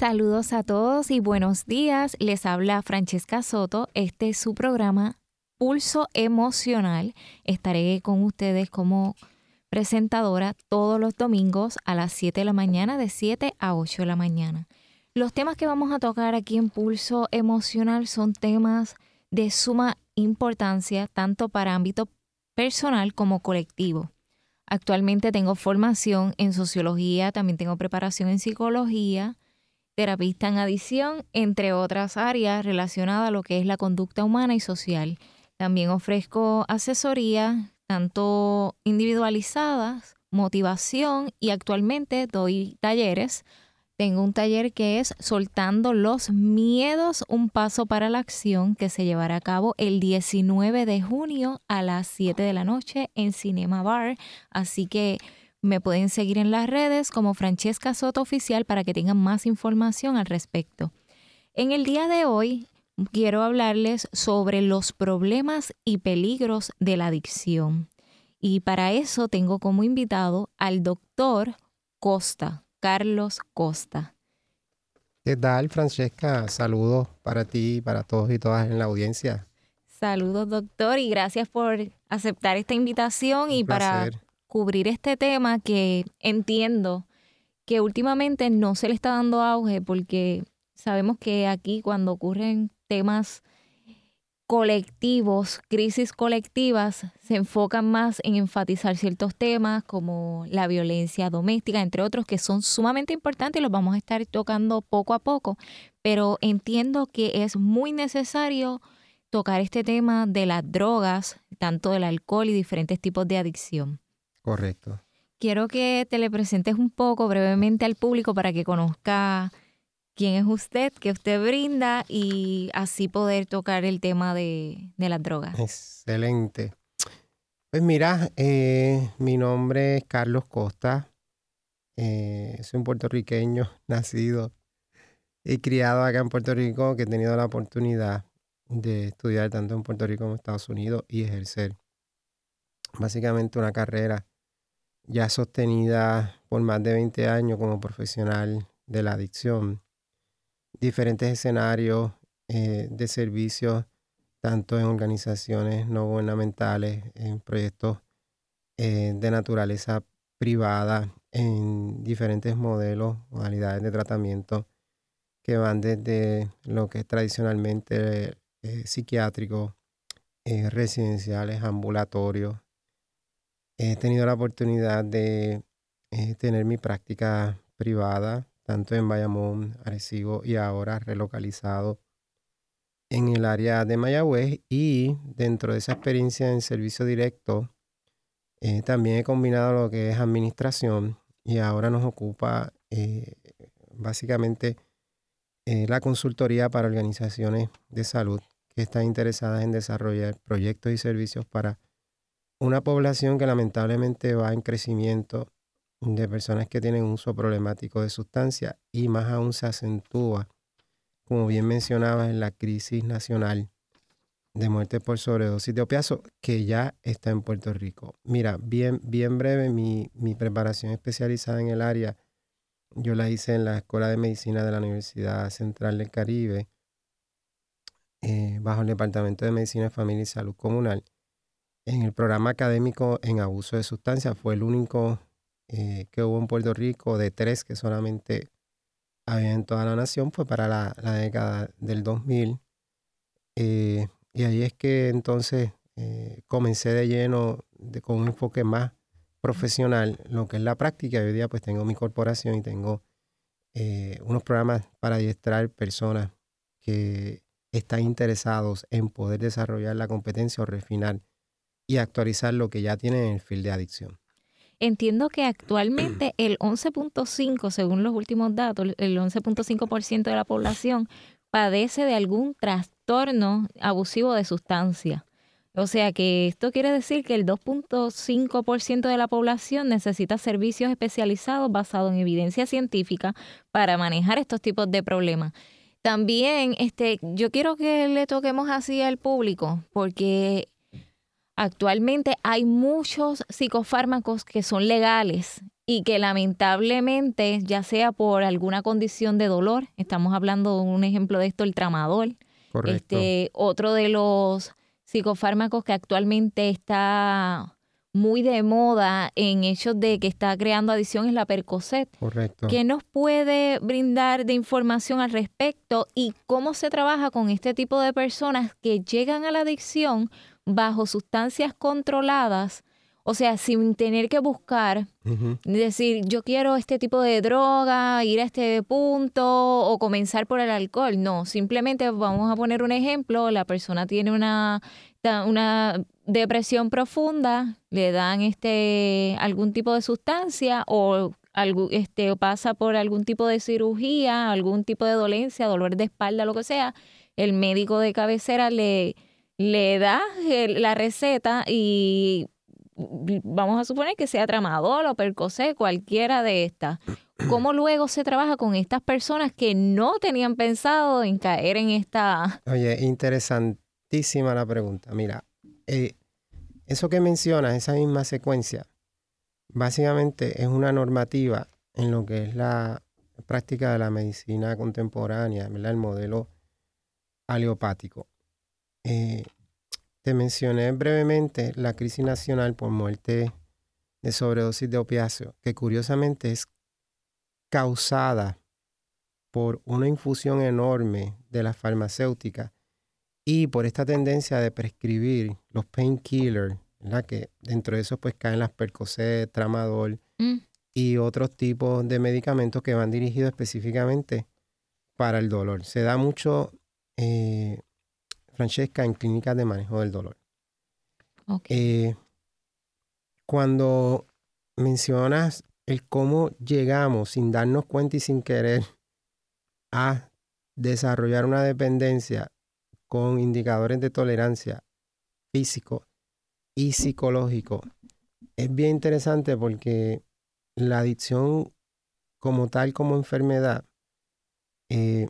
Saludos a todos y buenos días. Les habla Francesca Soto. Este es su programa Pulso Emocional. Estaré con ustedes como presentadora todos los domingos a las 7 de la mañana, de 7 a 8 de la mañana. Los temas que vamos a tocar aquí en Pulso Emocional son temas de suma importancia tanto para ámbito personal como colectivo. Actualmente tengo formación en sociología, también tengo preparación en psicología, terapista en adición, entre otras áreas relacionadas a lo que es la conducta humana y social. También ofrezco asesoría, tanto individualizadas, motivación y actualmente doy talleres tengo un taller que es Soltando los Miedos, un paso para la acción que se llevará a cabo el 19 de junio a las 7 de la noche en Cinema Bar. Así que me pueden seguir en las redes como Francesca Soto Oficial para que tengan más información al respecto. En el día de hoy quiero hablarles sobre los problemas y peligros de la adicción. Y para eso tengo como invitado al doctor Costa. Carlos Costa. ¿Qué tal, Francesca? Saludos para ti y para todos y todas en la audiencia. Saludos, doctor, y gracias por aceptar esta invitación y para cubrir este tema que entiendo que últimamente no se le está dando auge porque sabemos que aquí cuando ocurren temas colectivos, crisis colectivas, se enfocan más en enfatizar ciertos temas como la violencia doméstica, entre otros, que son sumamente importantes y los vamos a estar tocando poco a poco, pero entiendo que es muy necesario tocar este tema de las drogas, tanto del alcohol y diferentes tipos de adicción. Correcto. Quiero que te le presentes un poco brevemente al público para que conozca quién es usted, qué usted brinda y así poder tocar el tema de, las drogas. Excelente. Pues mira, eh, mi nombre es Carlos Costa. Eh, soy un puertorriqueño nacido y criado acá en Puerto Rico, que he tenido la oportunidad de estudiar tanto en Puerto Rico como en Estados Unidos y ejercer básicamente una carrera ya sostenida por más de 20 años como profesional de la adicción diferentes escenarios eh, de servicios, tanto en organizaciones no gubernamentales, en proyectos eh, de naturaleza privada, en diferentes modelos, modalidades de tratamiento que van desde lo que es tradicionalmente eh, psiquiátrico, residenciales, ambulatorios. He tenido la oportunidad de tener mi práctica privada tanto en Bayamón, Arecibo y ahora relocalizado en el área de Mayagüez y dentro de esa experiencia en servicio directo eh, también he combinado lo que es administración y ahora nos ocupa eh, básicamente eh, la consultoría para organizaciones de salud que están interesadas en desarrollar proyectos y servicios para una población que lamentablemente va en crecimiento de personas que tienen uso problemático de sustancias y más aún se acentúa, como bien mencionaba en la crisis nacional de muerte por sobredosis de opiáceos que ya está en Puerto Rico. Mira, bien, bien breve, mi, preparación especializada en el área, yo la hice en la Escuela de Medicina de la Universidad Central del Caribe, eh, bajo el Departamento de Medicina, Familia y Salud Comunal. En el programa académico en abuso de sustancias fue el único eh, que hubo en Puerto Rico, de tres que solamente había en toda la nación, fue para la, década del 2000. Eh, y ahí es que entonces eh, comencé de lleno con un enfoque más profesional, lo que es la práctica. Hoy día pues tengo mi corporación y tengo unos programas para adiestrar personas que están interesados en poder desarrollar la competencia o refinar y actualizar lo que ya tienen en el field de adicción. Entiendo que actualmente el 11.5, según los últimos datos, el 11.5% de la población padece de algún trastorno abusivo de sustancia. O sea que esto quiere decir que el 2.5% de la población necesita servicios especializados basados en evidencia científica para manejar estos tipos de problemas. También este, yo quiero que le toquemos así al público, porque Actualmente hay muchos psicofármacos que son legales y que lamentablemente, ya sea por alguna condición de dolor, estamos hablando de un ejemplo de esto, el tramadol, este, otro de los psicofármacos que actualmente está muy de moda en hechos de que está creando adicción es la Percocet. Correcto. ¿Qué nos puede brindar de información al respecto y cómo se trabaja con este tipo de personas que llegan a la adicción bajo sustancias controladas? O sea, sin tener que buscar, decir, yo quiero este tipo de droga, ir a este punto o comenzar por el alcohol. No, simplemente vamos a poner un ejemplo, la persona tiene una, una depresión profunda, le dan este algún tipo de sustancia o algo, este, pasa por algún tipo de cirugía, algún tipo de dolencia, dolor de espalda, lo que sea, el médico de cabecera le, le da la receta y vamos a suponer que sea tramadol o percocet, cualquiera de estas. ¿Cómo luego se trabaja con estas personas que no tenían pensado en caer en esta... Oye, interesantísima la pregunta. Mira, eh, eso que mencionas, esa misma secuencia, básicamente es una normativa en lo que es la práctica de la medicina contemporánea, ¿verdad? el modelo aleopático. Eh, te mencioné brevemente la crisis nacional por muerte de sobredosis de opiáceos, que curiosamente es causada por una infusión enorme de la farmacéutica y por esta tendencia de prescribir los painkillers, que dentro de eso pues caen las Percocet, Tramadol mm. y otros tipos de medicamentos que van dirigidos específicamente para el dolor. Se da mucho, eh, Francesca, en clínicas de manejo del dolor. Eh, cuando mencionas el cómo llegamos sin darnos cuenta y sin querer a desarrollar una dependencia con indicadores de tolerancia físico y psicológico. Es bien interesante porque la adicción como tal, como enfermedad, eh,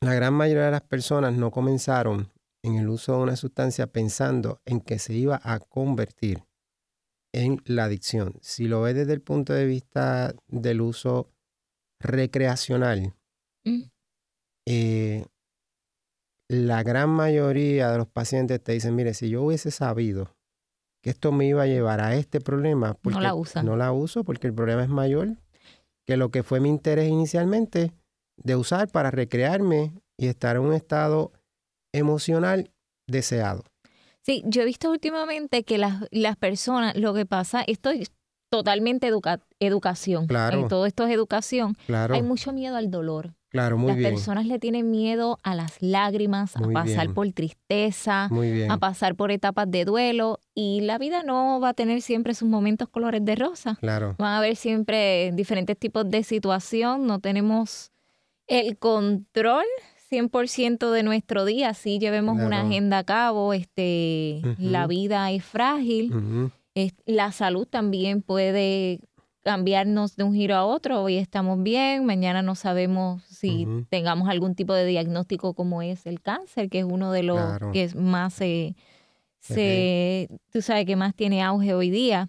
la gran mayoría de las personas no comenzaron en el uso de una sustancia pensando en que se iba a convertir en la adicción. Si lo ves desde el punto de vista del uso recreacional, mm. eh, la gran mayoría de los pacientes te dicen, mire, si yo hubiese sabido que esto me iba a llevar a este problema, no la usa. No la uso porque el problema es mayor que lo que fue mi interés inicialmente de usar para recrearme y estar en un estado emocional deseado. Sí, yo he visto últimamente que las, las personas, lo que pasa, esto es totalmente educación. Claro. todo esto es educación. Claro. Hay mucho miedo al dolor. Claro, muy Las bien. personas le tienen miedo a las lágrimas, a pasar por tristeza, a pasar por etapas de duelo y la vida no va a tener siempre sus momentos colores de rosa. Claro. Van a haber siempre diferentes tipos de situación, no tenemos el control 100% de nuestro día, si llevemos una agenda a cabo, este, la vida es frágil, la salud también puede cambiarnos de un giro a otro. Hoy estamos bien, mañana no sabemos si tengamos algún tipo de diagnóstico como es el cáncer, que es uno de los que más se, tú sabes, que más tiene auge hoy día.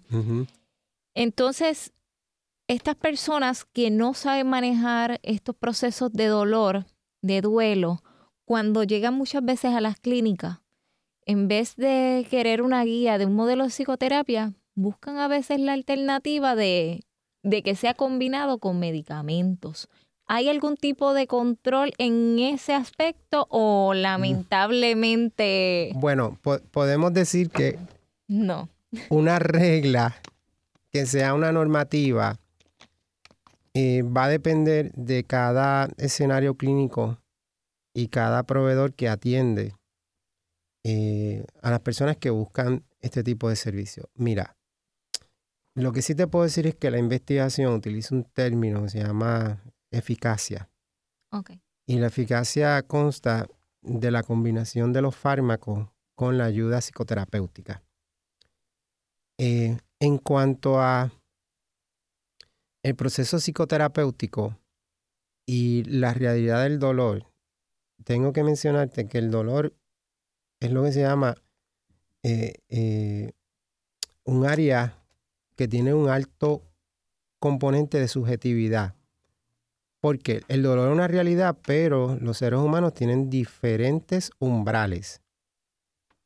Entonces, estas personas que no saben manejar estos procesos de dolor, de duelo, cuando llegan muchas veces a las clínicas, en vez de querer una guía de un modelo de psicoterapia, buscan a veces la alternativa de de que sea combinado con medicamentos. ¿Hay algún tipo de control en ese aspecto o lamentablemente... Bueno, podemos decir que... No. Una regla que sea una normativa eh, va a depender de cada escenario clínico y cada proveedor que atiende eh, a las personas que buscan este tipo de servicio. Mira, lo que sí te puedo decir es que la investigación utiliza un término que se llama eficacia. Okay. Y la eficacia consta de la combinación de los fármacos con la ayuda psicoterapéutica. Eh, en cuanto a el proceso psicoterapéutico y la realidad del dolor, tengo que mencionarte que el dolor es lo que se llama eh, eh, un área que tiene un alto componente de subjetividad. Porque el dolor es una realidad, pero los seres humanos tienen diferentes umbrales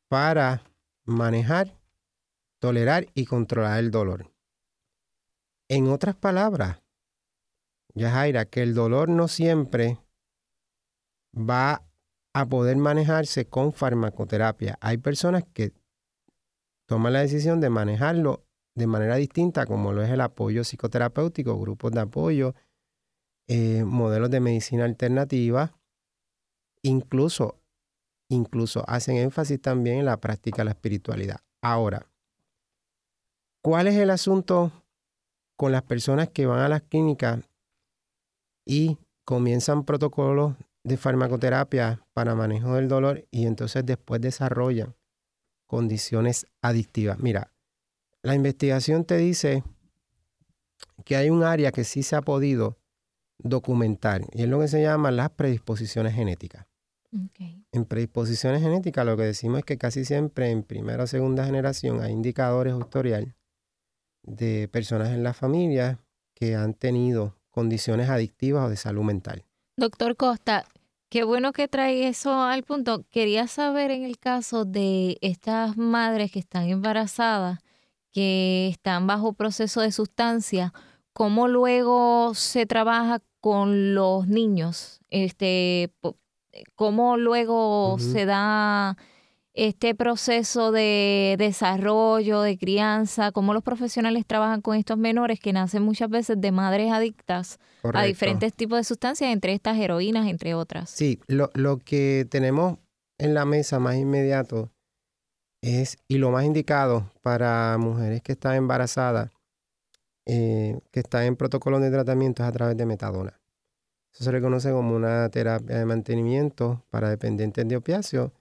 para manejar, tolerar y controlar el dolor. En otras palabras, Yajaira, que el dolor no siempre va a poder manejarse con farmacoterapia. Hay personas que toman la decisión de manejarlo de manera distinta, como lo es el apoyo psicoterapéutico, grupos de apoyo, eh, modelos de medicina alternativa, incluso, incluso hacen énfasis también en la práctica de la espiritualidad. Ahora, ¿cuál es el asunto con las personas que van a las clínicas y comienzan protocolos de farmacoterapia para manejo del dolor y entonces después desarrollan condiciones adictivas? Mira, la investigación te dice que hay un área que sí se ha podido documentar y es lo que se llama las predisposiciones genéticas. En predisposiciones genéticas lo que decimos es que casi siempre en primera o segunda generación hay indicadores historial de personas en la familia que han tenido condiciones adictivas o de salud mental. Doctor Costa, qué bueno que trae eso al punto. Quería saber en el caso de estas madres que están embarazadas, que están bajo proceso de sustancia, cómo luego se trabaja con los niños, este, cómo luego se da este proceso de desarrollo, de crianza, cómo los profesionales trabajan con estos menores que nacen muchas veces de madres adictas a diferentes tipos de sustancias, entre estas heroínas, entre otras. Sí, lo, lo que tenemos en la mesa más inmediato es, y lo más indicado para mujeres que están embarazadas, eh, que están en protocolo de tratamiento es a través de metadona. Eso se le conoce como una terapia de mantenimiento para dependientes de opiáceos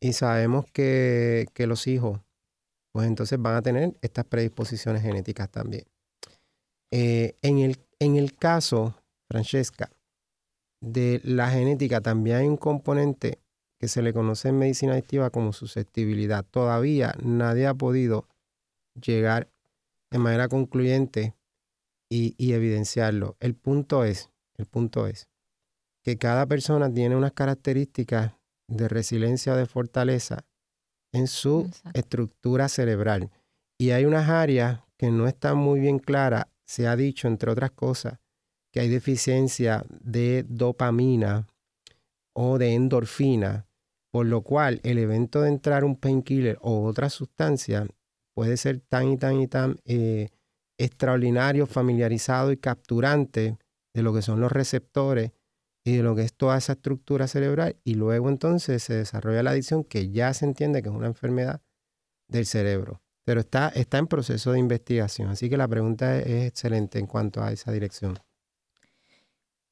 y sabemos que, que los hijos, pues entonces van a tener estas predisposiciones genéticas también. Eh, en, el, en el caso, Francesca, de la genética también hay un componente que se le conoce en medicina adictiva como susceptibilidad. Todavía nadie ha podido llegar de manera concluyente y, y, evidenciarlo. El punto es, el punto es que cada persona tiene unas características de resiliencia o de fortaleza en su estructura cerebral. Y hay unas áreas que no están muy bien claras. Se ha dicho, entre otras cosas, que hay deficiencia de dopamina o de endorfina, por lo cual el evento de entrar un painkiller o otra sustancia puede ser tan y tan y tan eh, extraordinario, familiarizado y capturante de lo que son los receptores y de lo que es toda esa estructura cerebral y luego entonces se desarrolla la adicción que ya se entiende que es una enfermedad del cerebro. Pero está, está en proceso de investigación, así que la pregunta es excelente en cuanto a esa dirección.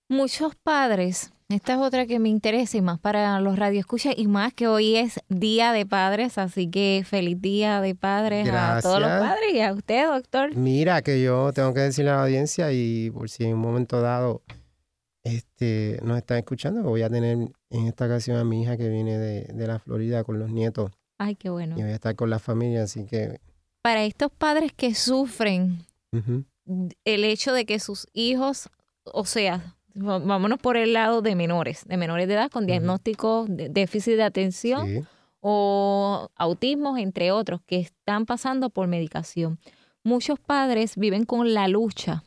Muchos padres, esta es otra que me interesa y más para los radioescuchas y más que hoy es Día de Padres, así que feliz Día de Padres a todos los padres y a usted, doctor. Mira, que yo tengo que decirle a la audiencia y por si en un momento dado este, nos están escuchando, voy a tener en esta ocasión a mi hija que viene de, la Florida con los nietos. Ay, qué bueno. Y voy a estar con la familia, así que... Para estos padres que sufren el hecho de que sus hijos, o sea, vámonos por el lado de menores, de menores de edad con diagnósticos de déficit de atención o autismo, entre otros, que están pasando por medicación. Muchos padres viven con la lucha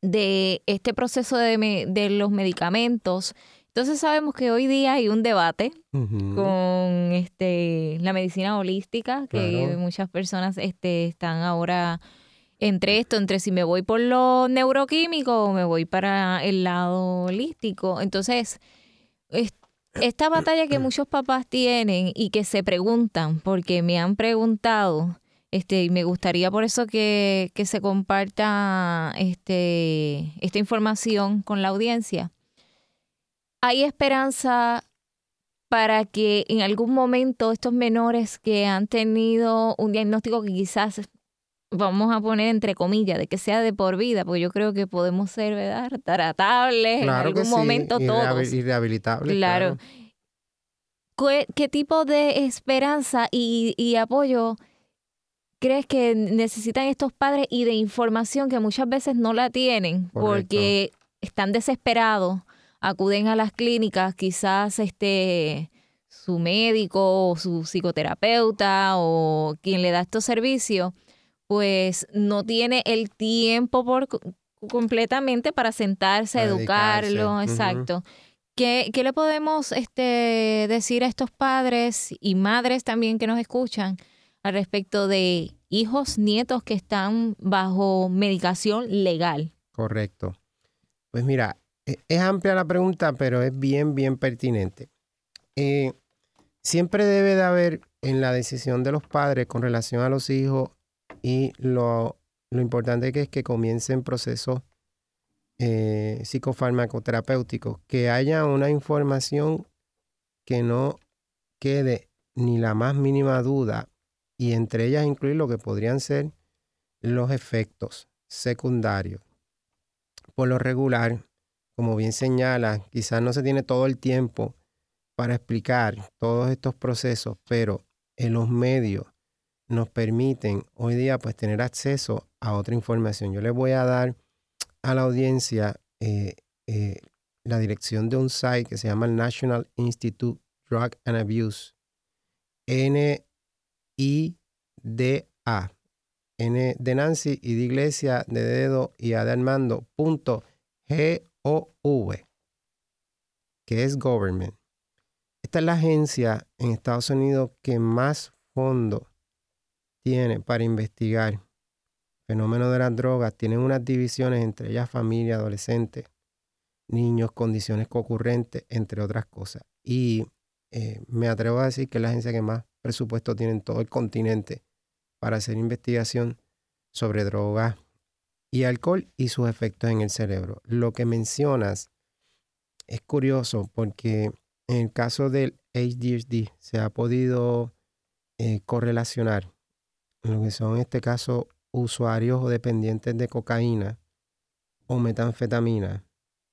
de este proceso de, de, los medicamentos. Entonces sabemos que hoy día hay un debate con este, la medicina holística, que muchas personas este, están ahora entre esto, entre si me voy por lo neuroquímico o me voy para el lado holístico. Entonces, esta batalla que muchos papás tienen y que se preguntan, porque me han preguntado, este, y me gustaría por eso que, que se comparta este, esta información con la audiencia. ¿Hay esperanza para que en algún momento estos menores que han tenido un diagnóstico que quizás vamos a poner entre comillas, de que sea de por vida, porque yo creo que podemos ser, ¿verdad? Tratables en algún momento todos. Y rehabilitables. Claro. ¿Qué, tipo de esperanza y, y apoyo crees que necesitan estos padres y de información que muchas veces no la tienen porque están desesperados, acuden a las clínicas, quizás este su médico o su psicoterapeuta o quien le da estos servicios, pues no tiene el tiempo por completamente para sentarse, educarlo, exacto. ¿Qué, le podemos este, decir a estos padres y madres también que nos escuchan al respecto de hijos, nietos que están bajo medicación legal? Correcto. Pues mira, e, es amplia la pregunta, pero es bien, bien pertinente. Eh, siempre debe de haber en la decisión de los padres con relación a los hijos y lo, lo importante que es que comiencen procesos eh, psicofarmacoterapéuticos, que haya una información que no quede ni la más mínima duda y entre ellas incluir lo que podrían ser los efectos secundarios. Por lo regular, como bien señala, quizás no se tiene todo el tiempo para explicar todos estos procesos, pero en los medios nos permiten hoy día pues tener acceso a otra información. Yo les voy a dar a la audiencia eh, eh, la dirección de un site que se llama el National Institute Drug and Abuse. N-I-D-A. N de Nancy y de Iglesia, de Dedo y A de Armando. Punto G-O-V. Que es Government. Esta es la agencia en Estados Unidos que más fondos tiene para investigar fenómeno de las drogas tienen unas divisiones entre ellas familia, adolescentes, niños, condiciones concurrentes, entre otras cosas. Y eh, me atrevo a decir que es la agencia que más presupuesto tiene en todo el continente para hacer investigación sobre drogas y alcohol y sus efectos en el cerebro. Lo que mencionas es curioso porque en el caso del ADHD se ha podido eh, correlacionar lo que son en este caso usuarios o dependientes de cocaína o metanfetamina,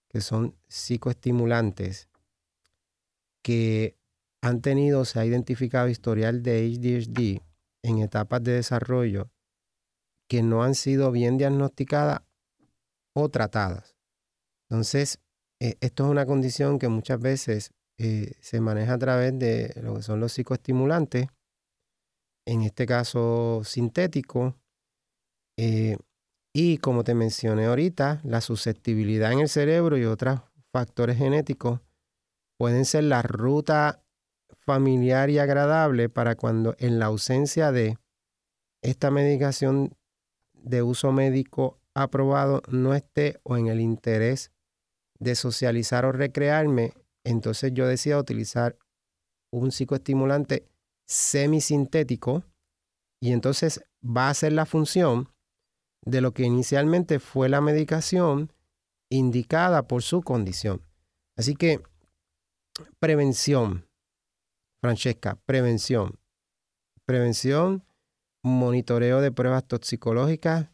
que son psicoestimulantes, que han tenido, se ha identificado historial de ADHD en etapas de desarrollo que no han sido bien diagnosticadas o tratadas. Entonces, eh, esto es una condición que muchas veces eh, se maneja a través de lo que son los psicoestimulantes, en este caso sintético, eh, y como te mencioné ahorita, la susceptibilidad en el cerebro y otros factores genéticos pueden ser la ruta familiar y agradable para cuando en la ausencia de esta medicación de uso médico aprobado no esté o en el interés de socializar o recrearme, entonces yo decía utilizar un psicoestimulante semisintético y entonces va a hacer la función de lo que inicialmente fue la medicación indicada por su condición. Así que prevención, Francesca, prevención. Prevención, monitoreo de pruebas toxicológicas,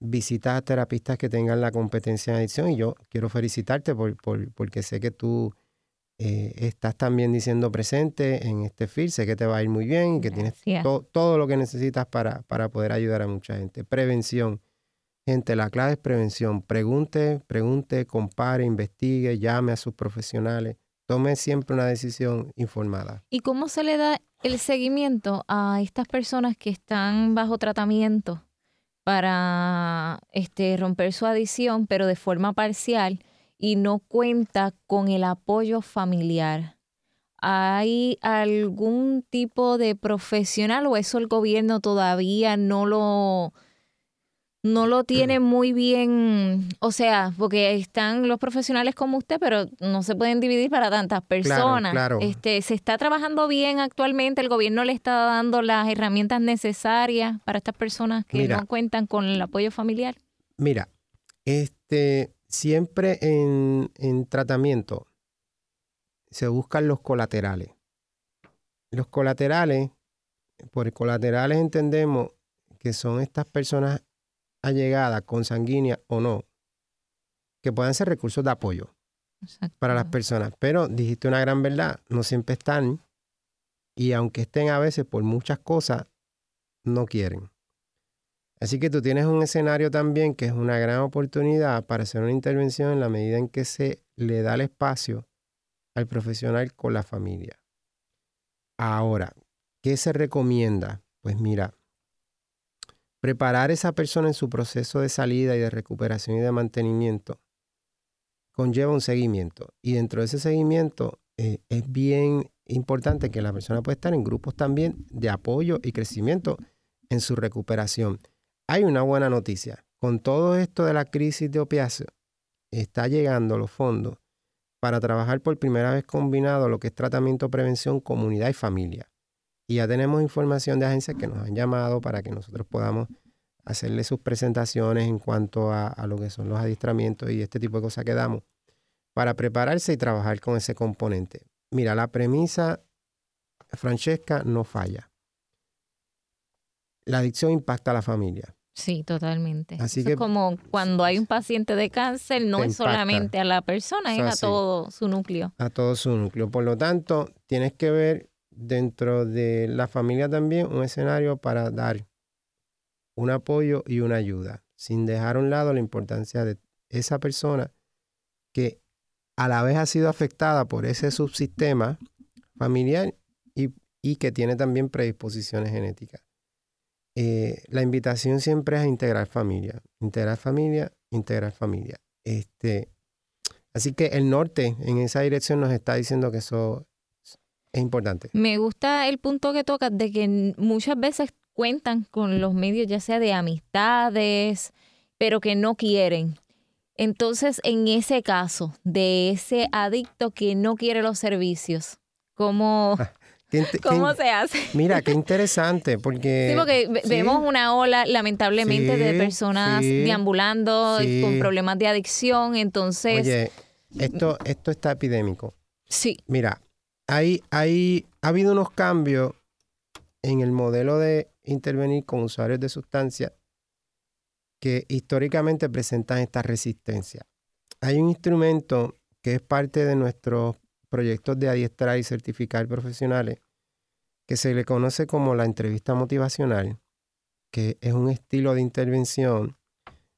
visitas a terapistas que tengan la competencia en adicción. Y yo quiero felicitarte por, porque sé que tú eh, estás también diciendo presente en este film. Sé que te va a ir muy bien y que tienes todo lo que necesitas para, para poder ayudar a mucha gente. Prevención. Gente, la clave es prevención. Pregunte, pregunte, compare, investigue, llame a sus profesionales. Tome siempre una decisión informada. ¿Y cómo se le da el seguimiento a estas personas que están bajo tratamiento para este, romper su adicción, pero de forma parcial y no cuenta con el apoyo familiar? ¿Hay algún tipo de profesional o eso el gobierno todavía no lo no lo tiene muy bien, o sea, porque están los profesionales como usted, pero no se pueden dividir para tantas personas. Claro, Este, se está trabajando bien actualmente, el gobierno le está dando las herramientas necesarias para estas personas que no cuentan con el apoyo familiar. Mira, este siempre en, en tratamiento se buscan los colaterales. Los colaterales, por colaterales entendemos que son estas personas allegada, consanguínea o no, que puedan ser recursos de apoyo para las personas. Pero dijiste una gran verdad, no siempre están y aunque estén a veces por muchas cosas, no quieren Así que tú tienes un escenario también que es una gran oportunidad para hacer una intervención en la medida en que se le da el espacio al profesional con la familia. Ahora, ¿qué se recomienda? Pues mira, preparar a esa persona en su proceso de salida y de recuperación y de mantenimiento conlleva un seguimiento. Y dentro de ese seguimiento eh, es bien importante que la persona pueda estar en grupos también de apoyo y crecimiento en su recuperación. Hay una buena noticia. Con todo esto de la crisis de opiáceos, está llegando los fondos para trabajar por primera vez combinado lo que es tratamiento, prevención, comunidad y familia. Y ya tenemos información de agencias que nos han llamado para que nosotros podamos hacerle sus presentaciones en cuanto a, a lo que son los adiestramientos y este tipo de cosas que damos para prepararse y trabajar con ese componente. Mira, la premisa, Francesca, no falla. La adicción impacta a la familia. Sí, totalmente. Así Eso que- es como cuando hay un paciente de cáncer, no es solamente a la persona, es a todo su núcleo. a todo su núcleo. Por lo tanto, tienes que ver dentro de la familia también un escenario para dar un apoyo y una ayuda, sin dejar a un lado la importancia de esa persona que a la vez ha sido afectada por ese subsistema familiar y, y que tiene también predisposiciones genéticas. Eh, la invitación siempre es a integrar familia, integrar familia, integrar familia. Este, Así que el norte en esa dirección nos está diciendo que eso es importante. Me gusta el punto que tocas de que muchas veces cuentan con los medios, ya sea de amistades, pero que no quieren. Entonces, en ese caso, de ese adicto que no quiere los servicios, ¿cómo, Qué inte- qué cómo se hace? Mira, qué interesante, porque... Sí, porque sí, vemos una ola, lamentablemente, de personas sí, deambulando con problemas de adicción. Entonces, Oye, esto, esto está epidémico. sí, Mira, hay, hay, ha habido unos cambios en el modelo de intervenir con usuarios de sustancias que históricamente presentan esta resistencia. Hay un instrumento que es parte de nuestros proyectos de adiestrar y certificar profesionales que se le conoce como la entrevista motivacional, que es un estilo de intervención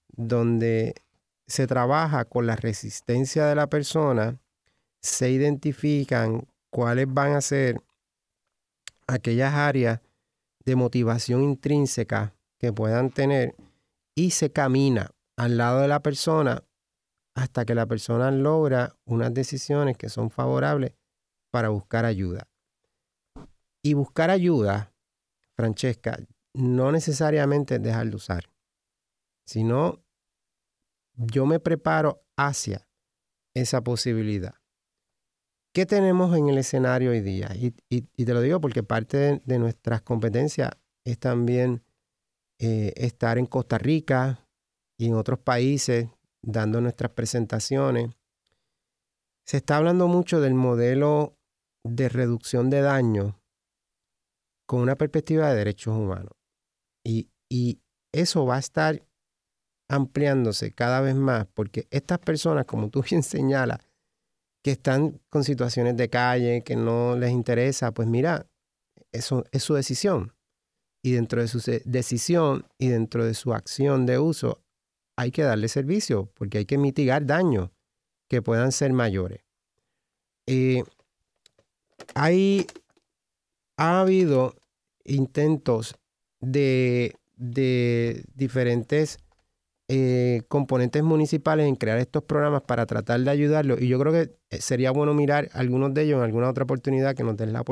donde se trabaja con la resistencia de la persona, se identifican cuáles van a ser aquellas áreas de motivación intrínseca que puedan tener y se camina al lado de la persona hasta que la persona logra unas decisiones que son favorables para buscar ayuda. Y buscar ayuda, Francesca, no necesariamente es dejar de usar, sino yo me preparo hacia esa posibilidad. ¿Qué tenemos en el escenario hoy día? Y, te lo digo porque parte de, de nuestras competencias es también eh, estar en Costa Rica y en otros países dando nuestras presentaciones. Se está hablando mucho del modelo de reducción de daño con una perspectiva de derechos humanos. Y, y eso va a estar ampliándose cada vez más porque estas personas, como tú bien señalas, que están con situaciones de calle, que no les interesa, pues mira, eso es su decisión. Y dentro de su decisión y dentro de su acción de uso, hay que darle servicio porque hay que mitigar daños que puedan ser mayores. Eh, hay, ha habido intentos de, de diferentes eh, componentes municipales en crear estos programas para tratar de ayudarlos. Y yo creo que eh, sería bueno mirar algunos de ellos en alguna otra oportunidad que nos den la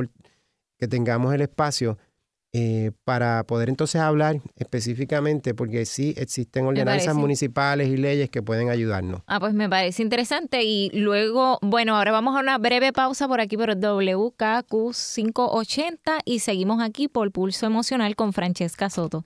que tengamos el espacio eh, para poder entonces hablar específicamente, porque sí existen ordenanzas municipales y leyes que pueden ayudarnos. Ah, pues me parece interesante. Y luego, bueno, ahora vamos a una breve pausa por aquí por WKQ 580 y seguimos aquí por Pulso Emocional con Francesca Soto.